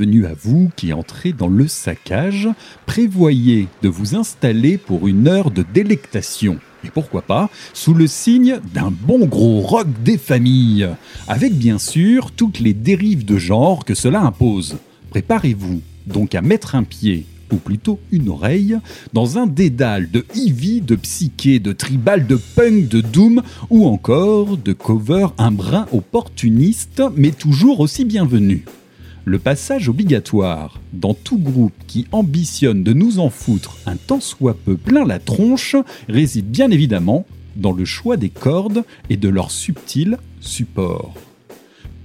Bienvenue à vous qui entrez dans le saccage. Prévoyez de vous installer pour une heure de délectation. Et pourquoi pas, sous le signe d'un bon gros rock des familles, avec bien sûr toutes les dérives de genre que cela impose. Préparez-vous donc à mettre un pied, ou plutôt une oreille, dans un dédale de heavy, de psyché, de tribal, de punk, de doom, ou encore de cover un brin opportuniste, mais toujours aussi bienvenu. Le passage obligatoire dans tout groupe qui ambitionne de nous en foutre un tant soit peu plein la tronche réside bien évidemment dans le choix des cordes et de leur subtil support.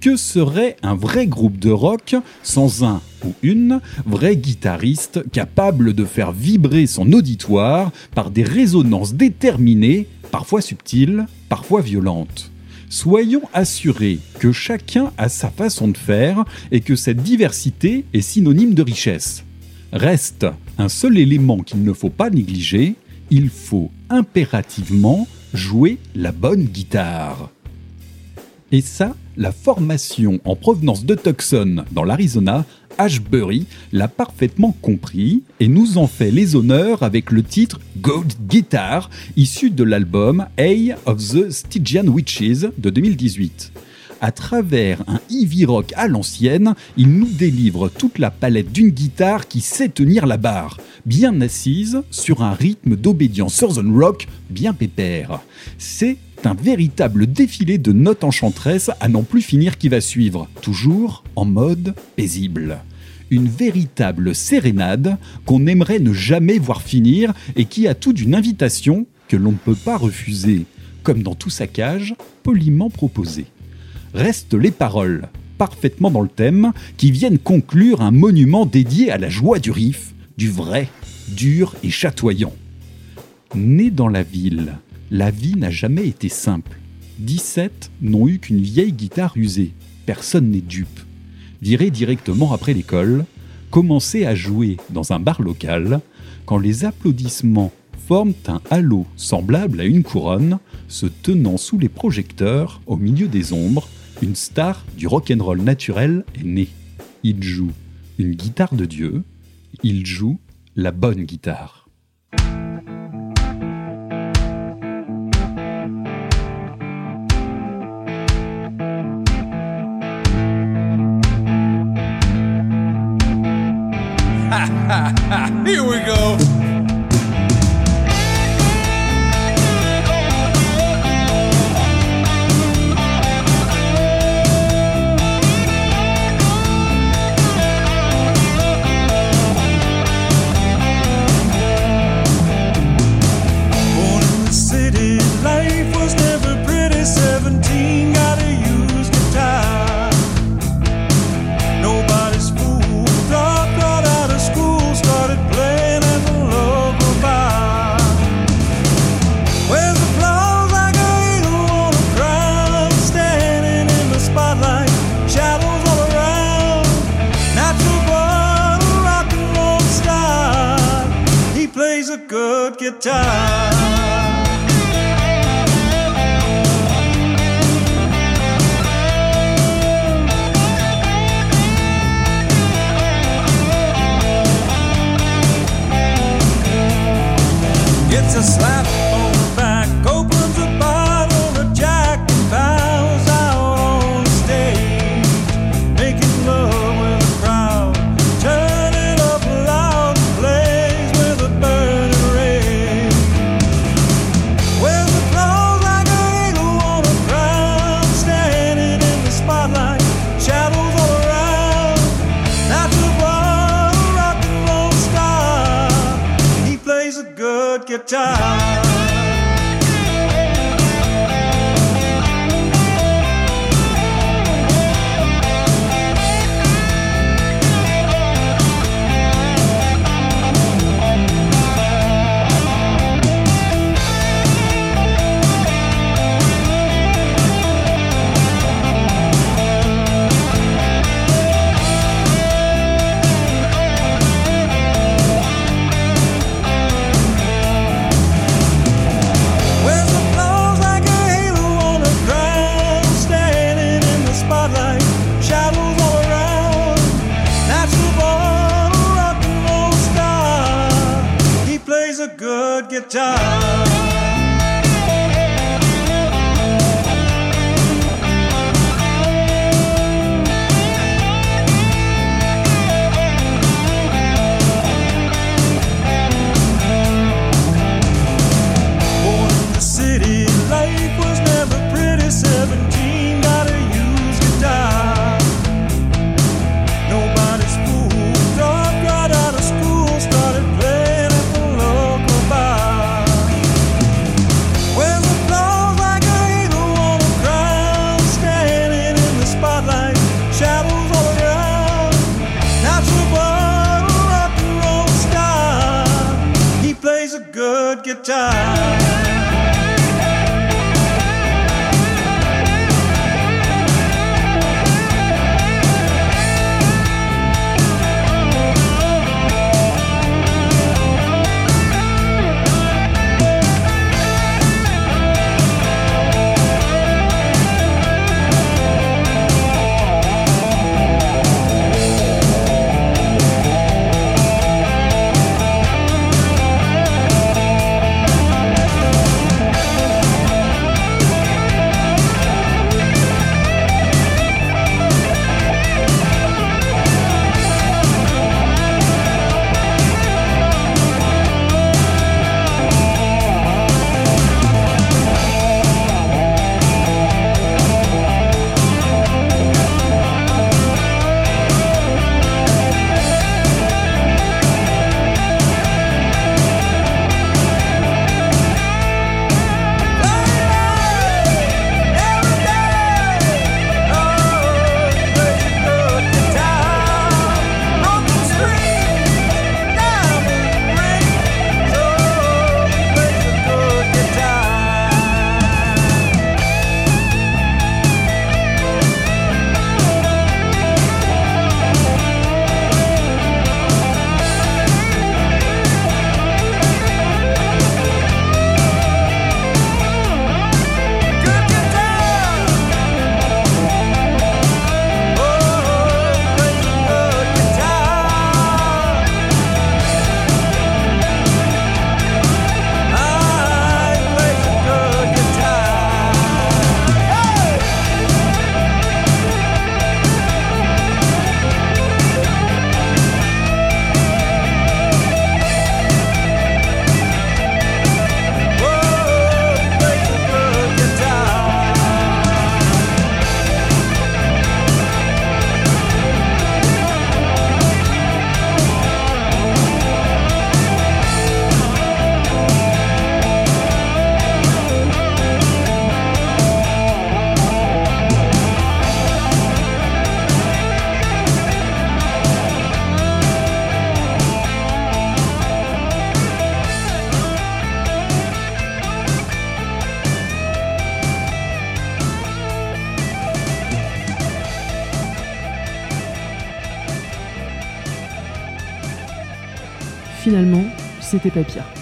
Que serait un vrai groupe de rock sans un ou une vraie guitariste capable de faire vibrer son auditoire par des résonances déterminées, parfois subtiles, parfois violentes? Soyons assurés que chacun a sa façon de faire et que cette diversité est synonyme de richesse. Reste un seul élément qu'il ne faut pas négliger, il faut impérativement jouer la bonne guitare. Et ça, la formation en provenance de Tucson, dans l'Arizona, Ashbury, l'a parfaitement compris et nous en fait les honneurs avec le titre Gold Guitar, issu de l'album Eye of the Stygian Witches de 2018. À travers un heavy rock à l'ancienne, il nous délivre toute la palette d'une guitare qui sait tenir la barre, bien assise sur un rythme d'obédience Southern Rock bien pépère. C'est un véritable défilé de notes enchanteresses à n'en plus finir qui va suivre, toujours en mode paisible. Une véritable sérénade qu'on aimerait ne jamais voir finir et qui a tout d'une invitation que l'on ne peut pas refuser, comme dans tout saccage, poliment proposé. Restent les paroles, parfaitement dans le thème, qui viennent conclure un monument dédié à la joie du riff, du vrai, dur et chatoyant. Né dans la ville, la vie n'a jamais été simple. 17 n'ont eu qu'une vieille guitare usée. Personne n'est dupe. Viré directement après l'école, commencer à jouer dans un bar local, quand les applaudissements forment un halo semblable à une couronne, se tenant sous les projecteurs au milieu des ombres, une star du rock'n'roll naturel est née. Il joue une guitare de Dieu, il joue la bonne guitare. Here we go. A good guitar. job. Guitar. C'était pas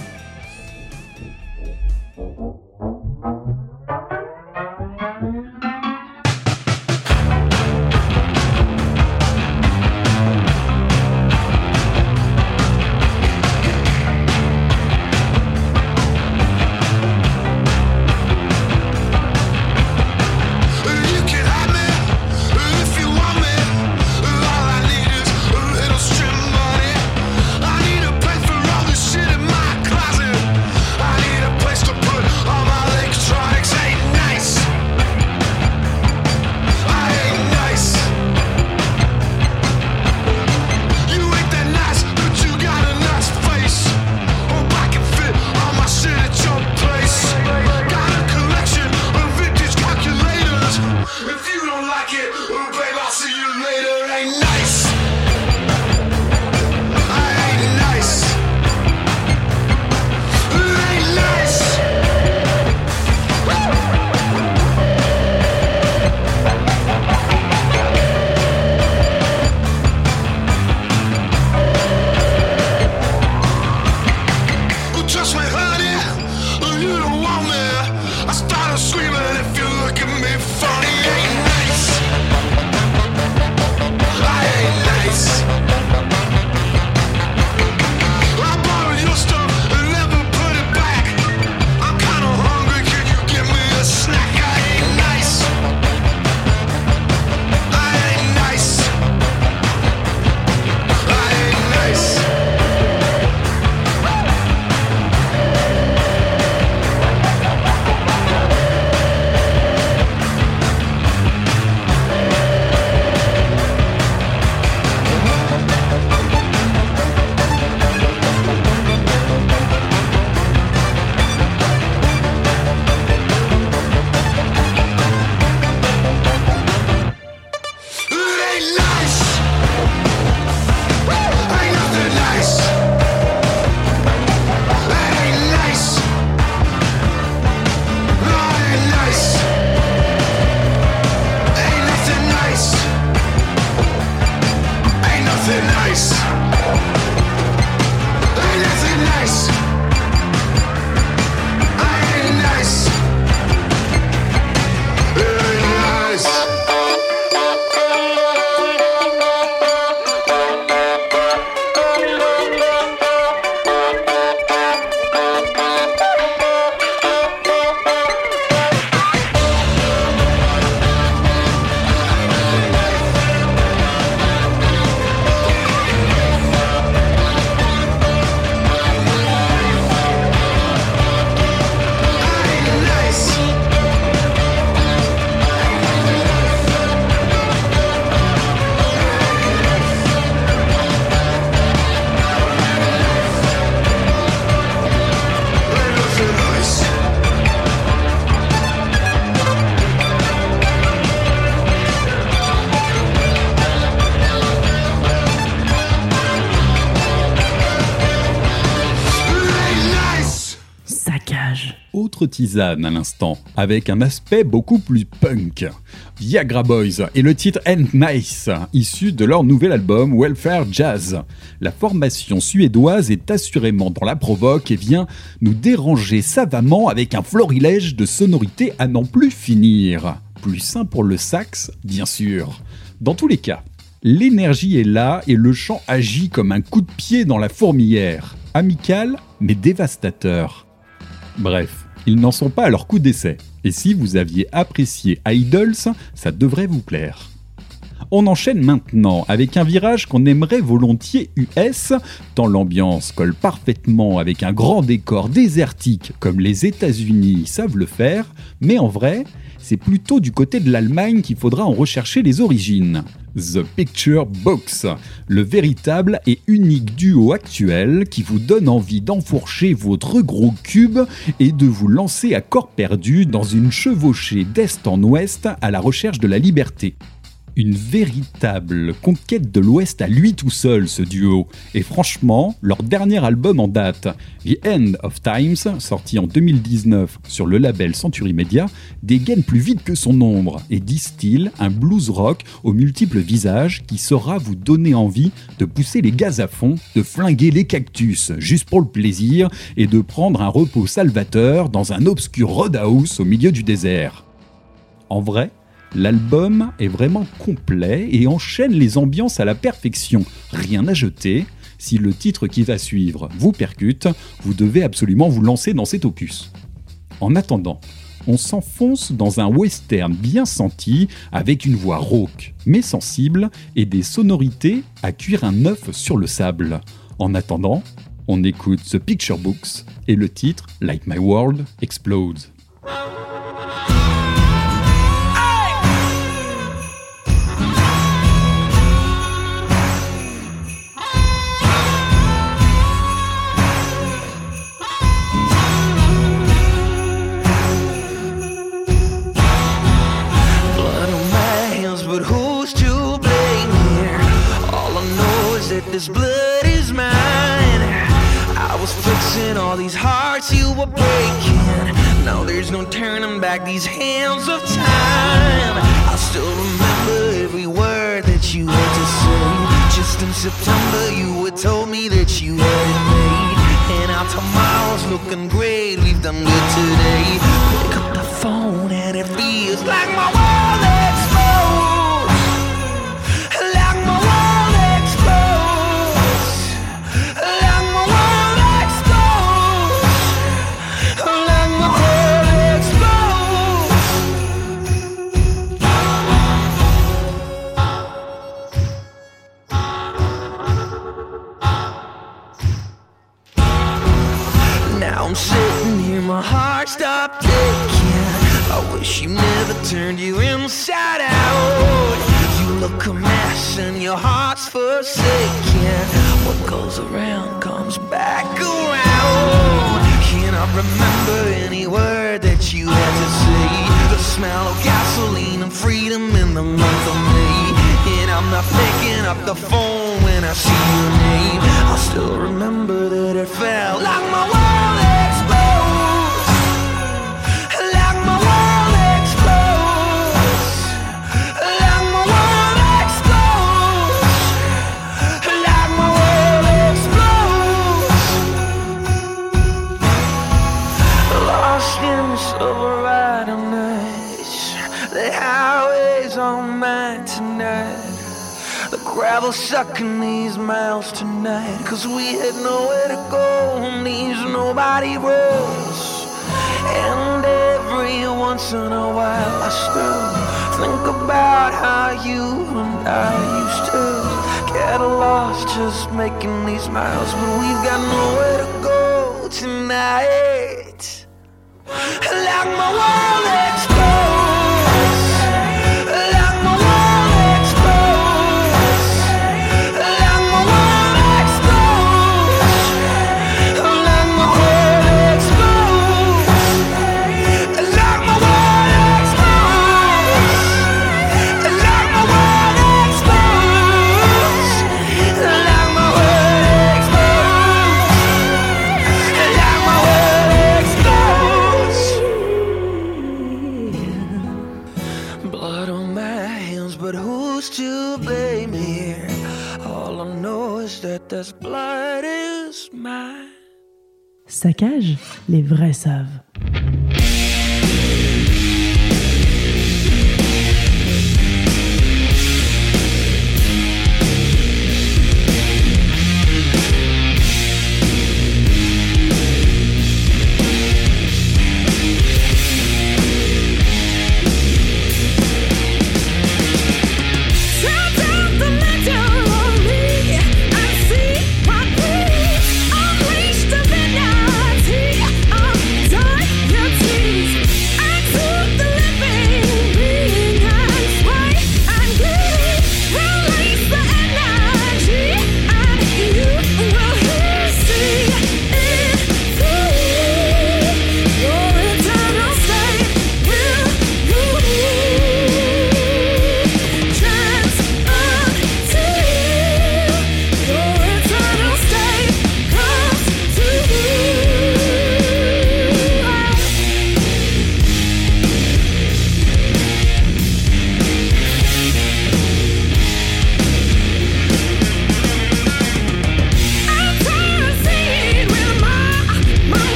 Tisane à l'instant, avec un aspect beaucoup plus punk. Viagra Boys et le titre End Nice, issu de leur nouvel album Welfare Jazz. La formation suédoise est assurément dans la provoque et vient nous déranger savamment avec un florilège de sonorités à n'en plus finir. Plus sain pour le sax, bien sûr. Dans tous les cas, l'énergie est là et le chant agit comme un coup de pied dans la fourmilière. Amical, mais dévastateur. Bref, ils n'en sont pas à leur coup d'essai. Et si vous aviez apprécié Idols, ça devrait vous plaire. On enchaîne maintenant avec un virage qu'on aimerait volontiers US, tant l'ambiance colle parfaitement avec un grand décor désertique comme les États-Unis savent le faire, mais en vrai, c'est plutôt du côté de l'Allemagne qu'il faudra en rechercher les origines. The Picture Box, le véritable et unique duo actuel qui vous donne envie d'enfourcher votre gros cube et de vous lancer à corps perdu dans une chevauchée d'est en ouest à la recherche de la liberté. Une véritable conquête de l'Ouest à lui tout seul, ce duo. Et franchement, leur dernier album en date, The End of Times, sorti en 2019 sur le label Century Media, dégaine plus vite que son ombre et distille un blues rock aux multiples visages qui saura vous donner envie de pousser les gaz à fond, de flinguer les cactus juste pour le plaisir et de prendre un repos salvateur dans un obscur roadhouse au milieu du désert. En vrai, L'album est vraiment complet et enchaîne les ambiances à la perfection. Rien à jeter. Si le titre qui va suivre vous percute, vous devez absolument vous lancer dans cet opus. En attendant, on s'enfonce dans un western bien senti avec une voix rauque mais sensible et des sonorités à cuire un œuf sur le sable. En attendant, on écoute The Picture Books et le titre Like My World Explodes. This blood is mine. I was fixing all these hearts you were breaking. Now there's no turning back these hands of time. I still remember every word that you had to say. Just in September, you had told me that you had it made. And our tomorrow's looking great. We've done good today. Pick up the phone and it feels like my world forsaken. What goes around comes back around. Can I remember any word that you had to say? The smell of gasoline and freedom in the month of May. And I'm not picking up the phone when I see your name. I still remember that it felt like my world The highways on mine tonight. The gravel sucking these miles tonight. Cause we had nowhere to go on these nobody roads. And every once in a while I still think about how you and I used to get lost just making these miles. But we've got nowhere to go tonight. Like my world explodes. Saccage, les vrais savent.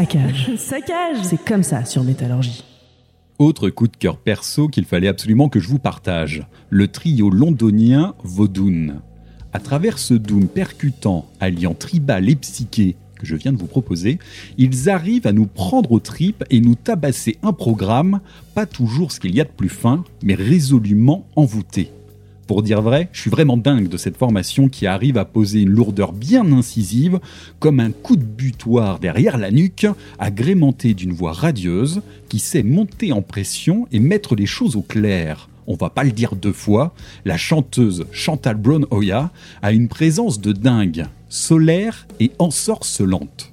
Saccage. Saccage. C'est comme ça sur Métallurgie. Autre coup de cœur perso qu'il fallait absolument que je vous partage, le trio londonien Vaudoun. À travers ce doom percutant, alliant tribal et psyché que je viens de vous proposer, ils arrivent à nous prendre aux tripes et nous tabasser un programme, pas toujours ce qu'il y a de plus fin, mais résolument envoûté. Pour dire vrai, je suis vraiment dingue de cette formation qui arrive à poser une lourdeur bien incisive, comme un coup de butoir derrière la nuque, agrémenté d'une voix radieuse, qui sait monter en pression et mettre les choses au clair. On va pas le dire deux fois, la chanteuse Chantal Brown Oya a une présence de dingue, solaire et ensorcelante.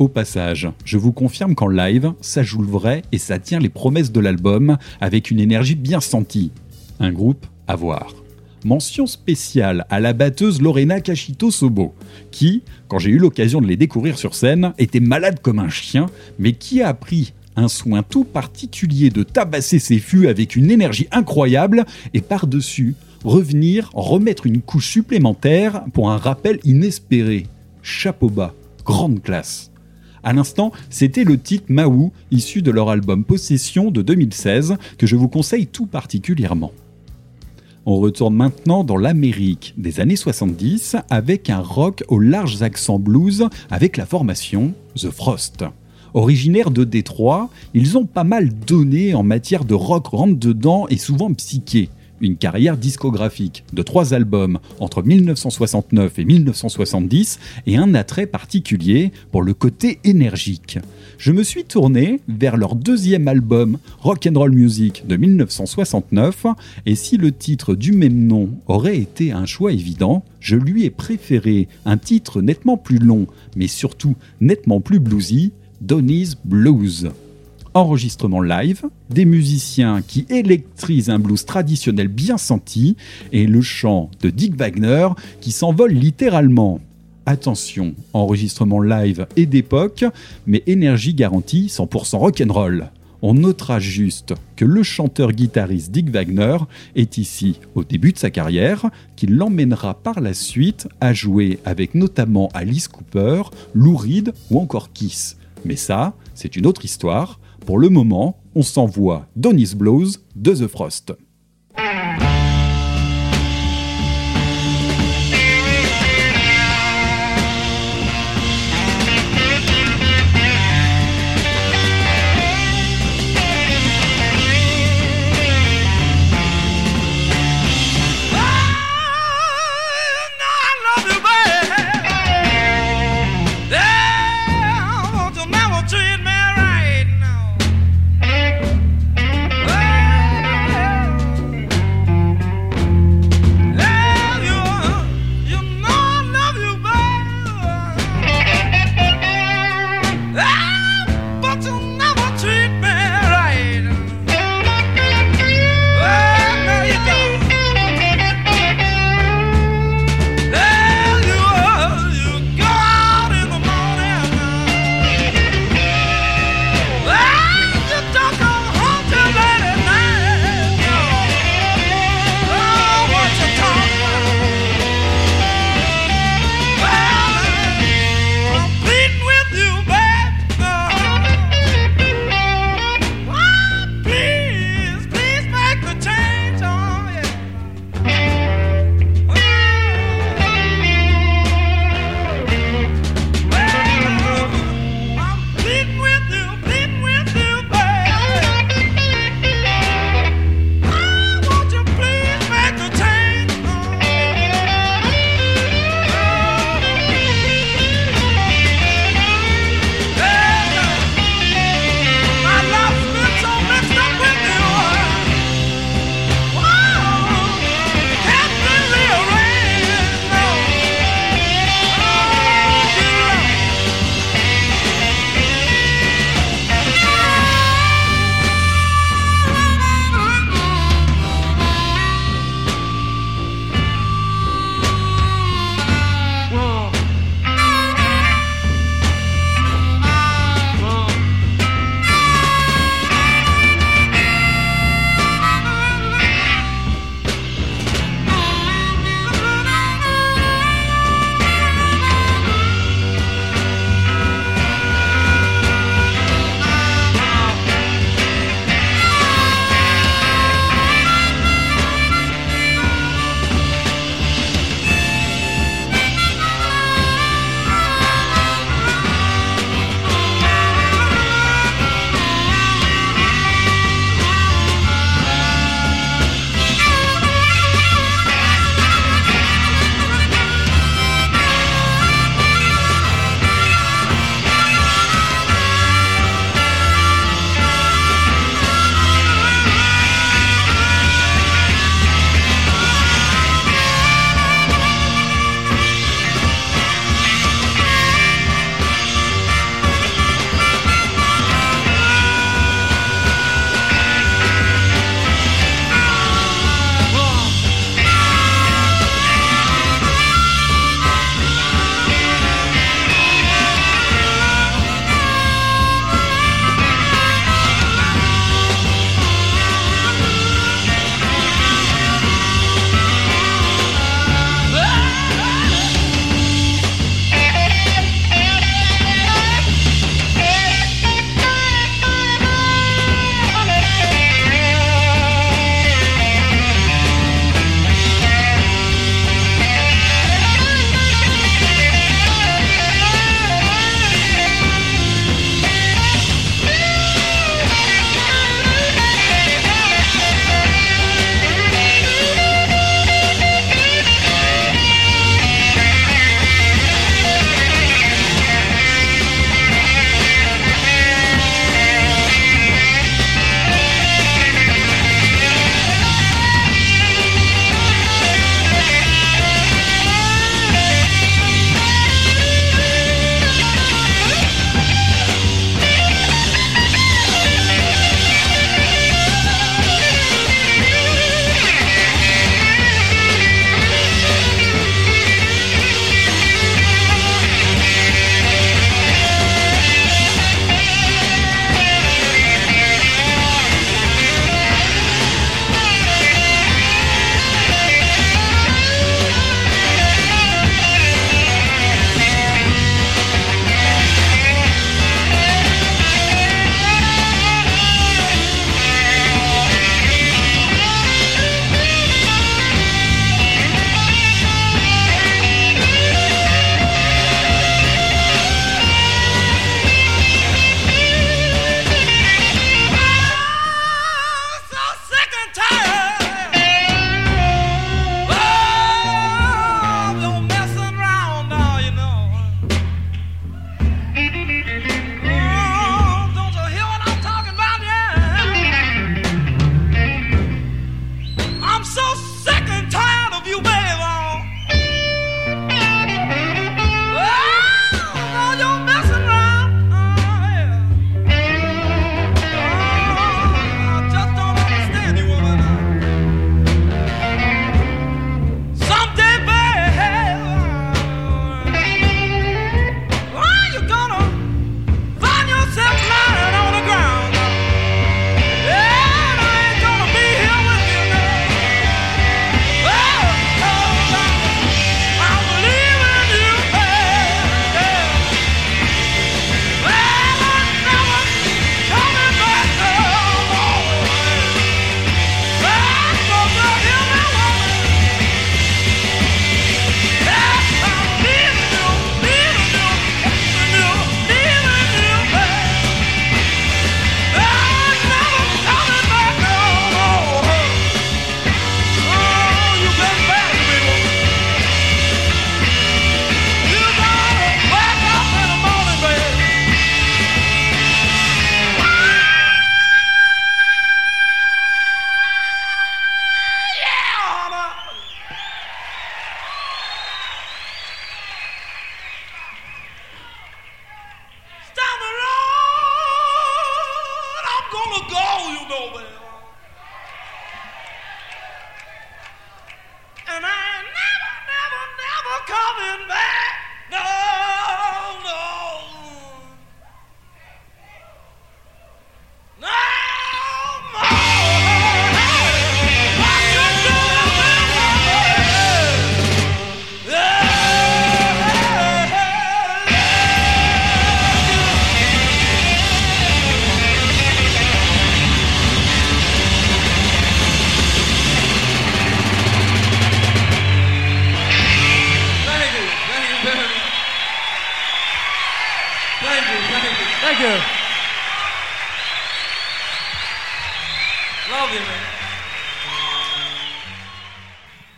Au passage, je vous confirme qu'en live, ça joue le vrai et ça tient les promesses de l'album avec une énergie bien sentie. Un groupe à voir. Mention spéciale à la batteuse Lorena Cachito Sobo, qui, quand j'ai eu l'occasion de les découvrir sur scène, était malade comme un chien, mais qui a pris un soin tout particulier de tabasser ses fûts avec une énergie incroyable et par-dessus revenir remettre une couche supplémentaire pour un rappel inespéré. Chapeau bas, grande classe. À l'instant, c'était le titre Maou, issu de leur album Possession de 2016, que je vous conseille tout particulièrement. On retourne maintenant dans l'Amérique des années 70 avec un rock aux larges accents blues avec la formation The Frost. Originaires de Détroit, ils ont pas mal donné en matière de rock rentre dedans et souvent psyché. Une carrière discographique de trois albums entre 1969 et 1970 et un attrait particulier pour le côté énergique. Je me suis tourné vers leur deuxième album Rock'n'Roll Music de 1969 et si le titre du même nom aurait été un choix évident, je lui ai préféré un titre nettement plus long mais surtout nettement plus bluesy, Donny's Blues enregistrement live, des musiciens qui électrisent un blues traditionnel bien senti et le chant de Dick Wagner qui s'envole littéralement. Attention, enregistrement live et d'époque, mais énergie garantie 100% rock'n'roll. On notera juste que le chanteur-guitariste Dick Wagner est ici au début de sa carrière, qui l'emmènera par la suite à jouer avec notamment Alice Cooper, Lou Reed ou encore Kiss. Mais ça, c'est une autre histoire. Pour le moment, on s'envoie Donny's Blues de The Frost.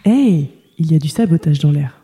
Hey, il y a du sabotage dans l'air.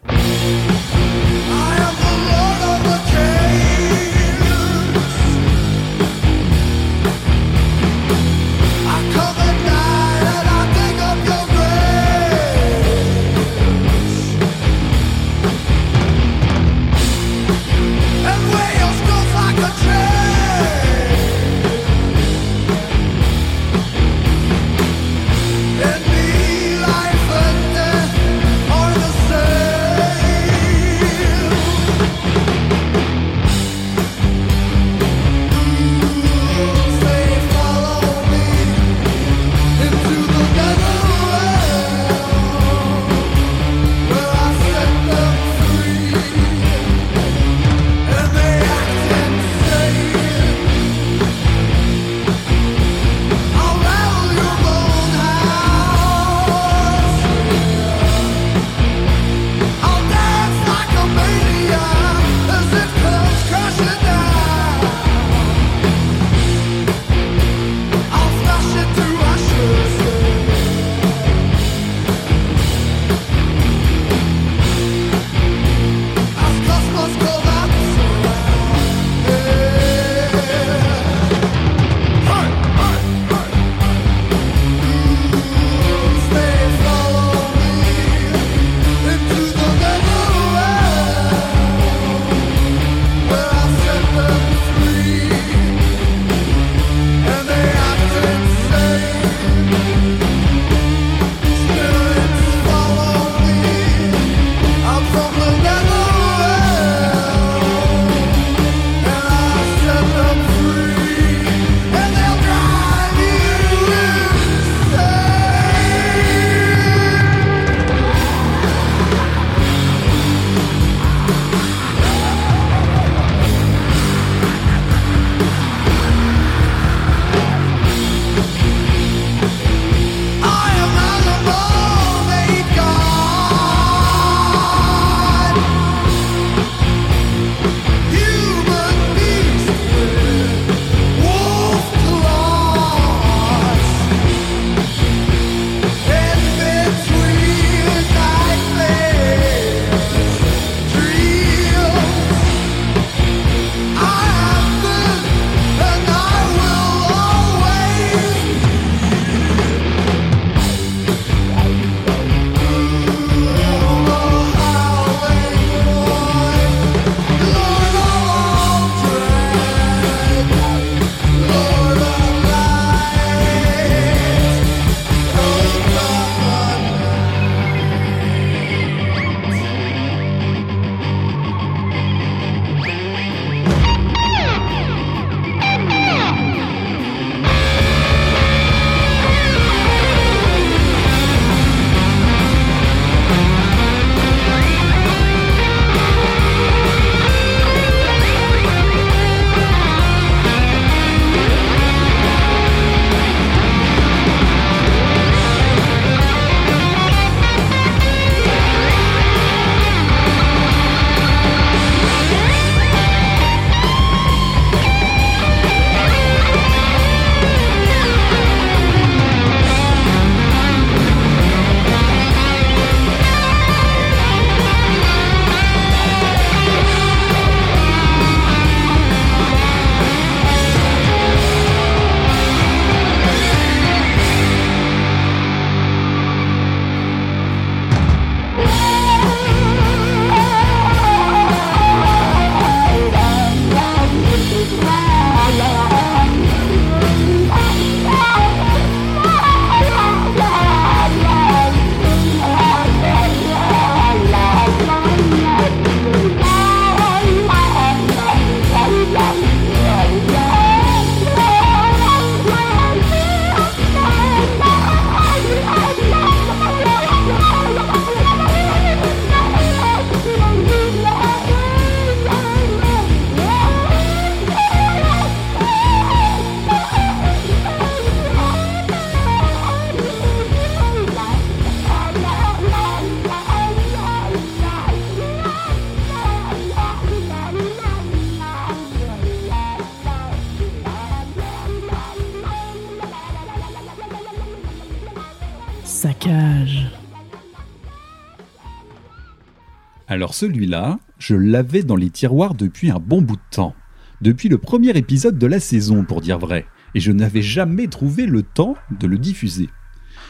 Celui-là, je l'avais dans les tiroirs depuis un bon bout de temps. Depuis le premier épisode de la saison, pour dire vrai. Et je n'avais jamais trouvé le temps de le diffuser.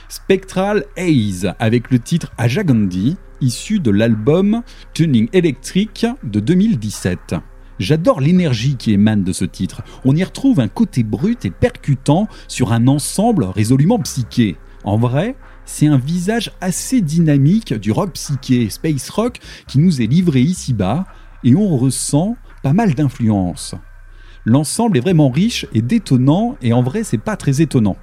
Spectral Haze, avec le titre Ajagandi, issu de l'album Tuning Electric de 2017. J'adore l'énergie qui émane de ce titre. On y retrouve un côté brut et percutant sur un ensemble résolument psyché. En vrai, c'est un visage assez dynamique du rock psyché, space rock, qui nous est livré ici-bas, et on ressent pas mal d'influence. L'ensemble est vraiment riche et détonnant, et en vrai, c'est pas très étonnant.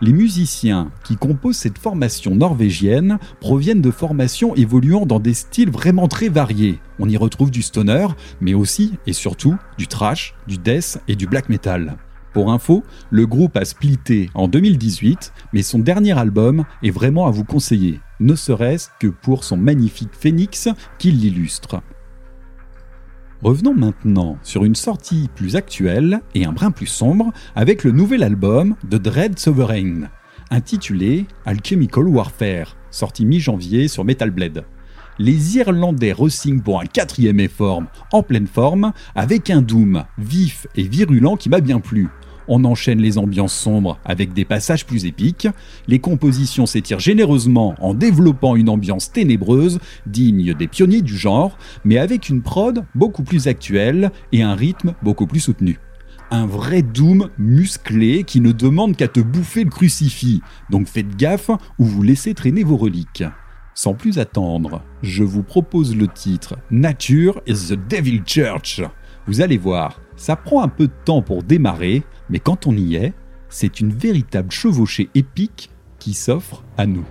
Les musiciens qui composent cette formation norvégienne proviennent de formations évoluant dans des styles vraiment très variés. On y retrouve du stoner, mais aussi et surtout du thrash, du death et du black metal. Pour info, le groupe a splitté en 2018, mais son dernier album est vraiment à vous conseiller, ne serait-ce que pour son magnifique phénix qui l'illustre. Revenons maintenant sur une sortie plus actuelle et un brin plus sombre avec le nouvel album de Dread Sovereign, intitulé Alchemical Warfare, sorti mi-janvier sur Metal Blade. Les Irlandais re-signent pour un quatrième effort en pleine forme, avec un doom vif et virulent qui m'a bien plu. On enchaîne les ambiances sombres avec des passages plus épiques, les compositions s'étirent généreusement en développant une ambiance ténébreuse, digne des pionniers du genre, mais avec une prod beaucoup plus actuelle et un rythme beaucoup plus soutenu. Un vrai Doom musclé qui ne demande qu'à te bouffer le crucifix, donc faites gaffe ou vous laissez traîner vos reliques. Sans plus attendre, je vous propose le titre Nature is the Devil Church. Vous allez voir, ça prend un peu de temps pour démarrer, mais quand on y est, c'est une véritable chevauchée épique qui s'offre à nous.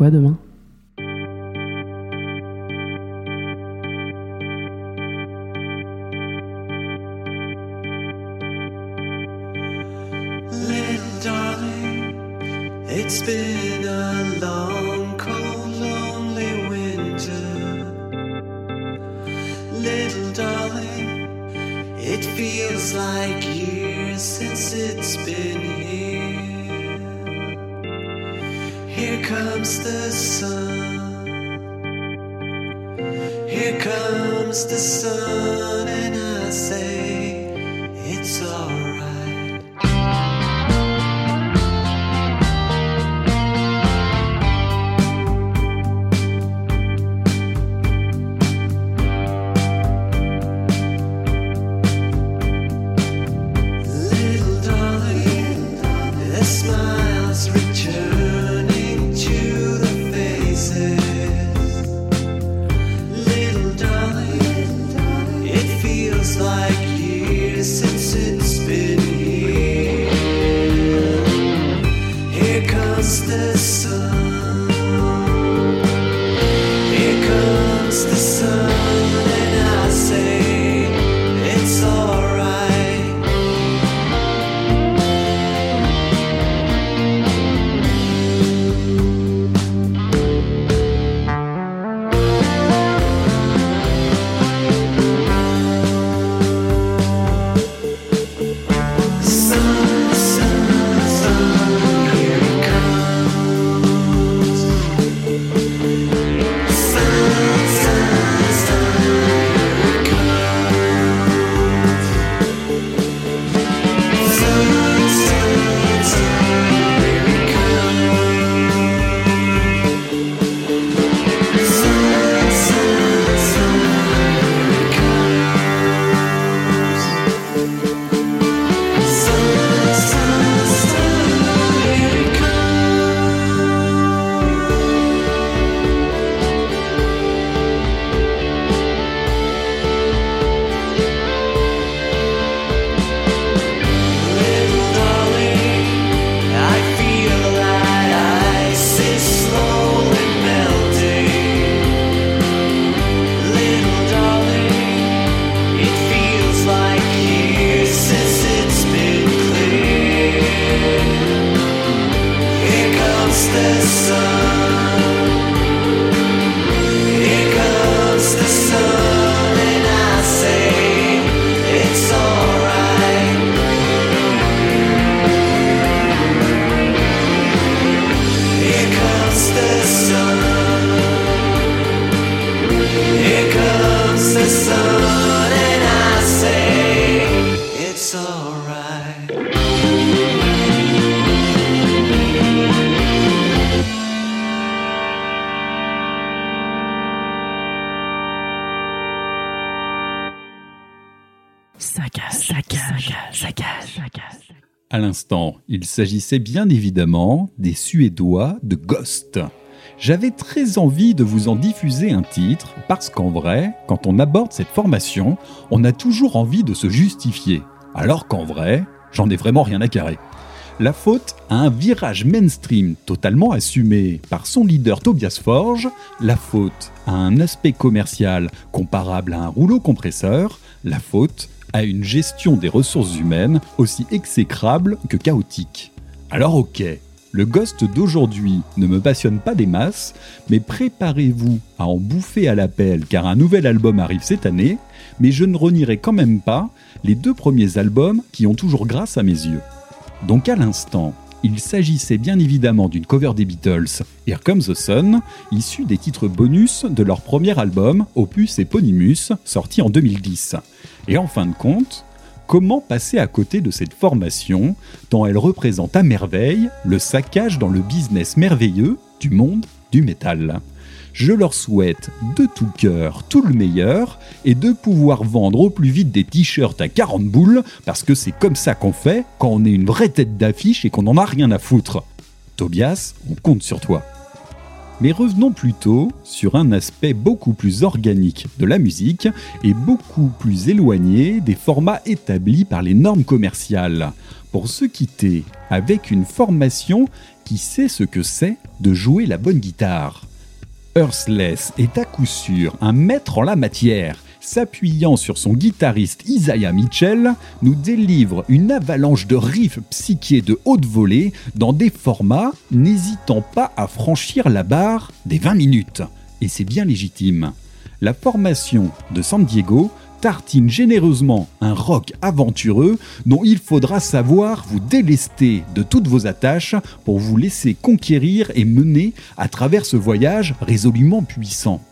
Quoi demain? Il s'agissait bien évidemment des Suédois de Ghost. J'avais très envie de vous en diffuser un titre parce qu'en vrai, quand on aborde cette formation, on a toujours envie de se justifier. Alors qu'en vrai, j'en ai vraiment rien à carrer. La faute à un virage mainstream totalement assumé par son leader Tobias Forge, la faute à un aspect commercial comparable à un rouleau compresseur, la faute à une gestion des ressources humaines aussi exécrable que chaotique. Alors ok, le Ghost d'aujourd'hui ne me passionne pas des masses, mais préparez-vous à en bouffer à l'appel car un nouvel album arrive cette année, mais je ne renierai quand même pas les deux premiers albums qui ont toujours grâce à mes yeux. Donc à l'instant, il s'agissait bien évidemment d'une cover des Beatles, Here Comes the Sun, issue des titres bonus de leur premier album, Opus Eponymus, sorti en 2010. Et en fin de compte, comment passer à côté de cette formation, tant elle représente à merveille le saccage dans le business merveilleux du monde du métal je leur souhaite de tout cœur tout le meilleur et de pouvoir vendre au plus vite des t-shirts à 40 boules parce que c'est comme ça qu'on fait quand on est une vraie tête d'affiche et qu'on en a rien à foutre. Tobias, on compte sur toi. Mais revenons plutôt sur un aspect beaucoup plus organique de la musique et beaucoup plus éloigné des formats établis par les normes commerciales, pour se quitter avec une formation qui sait ce que c'est de jouer la bonne guitare. Earthless est à coup sûr un maître en la matière. S'appuyant sur son guitariste Isaiah Mitchell, nous délivre une avalanche de riffs psychés de haute volée dans des formats n'hésitant pas à franchir la barre des 20 minutes. Et c'est bien légitime. La formation de San Diego tartine généreusement un rock aventureux dont il faudra savoir vous délester de toutes vos attaches pour vous laisser conquérir et mener à travers ce voyage résolument puissant.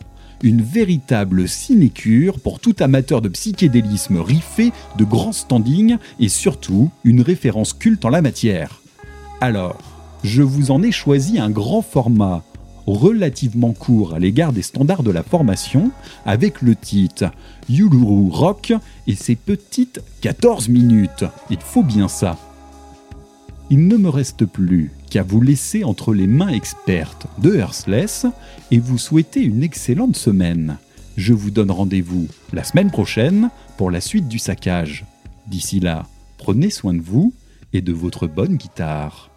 Une véritable sinécure pour tout amateur de psychédélisme riffé de grand standing et surtout une référence culte en la matière. Alors, je vous en ai choisi un grand format relativement court à l'égard des standards de la formation, avec le titre Yuluru Rock et ses petites 14 minutes. Il faut bien ça. Il ne me reste plus qu'à vous laisser entre les mains expertes de Earthless et vous souhaiter une excellente semaine. Je vous donne rendez-vous la semaine prochaine pour la suite du saccage. D'ici là, prenez soin de vous et de votre bonne guitare.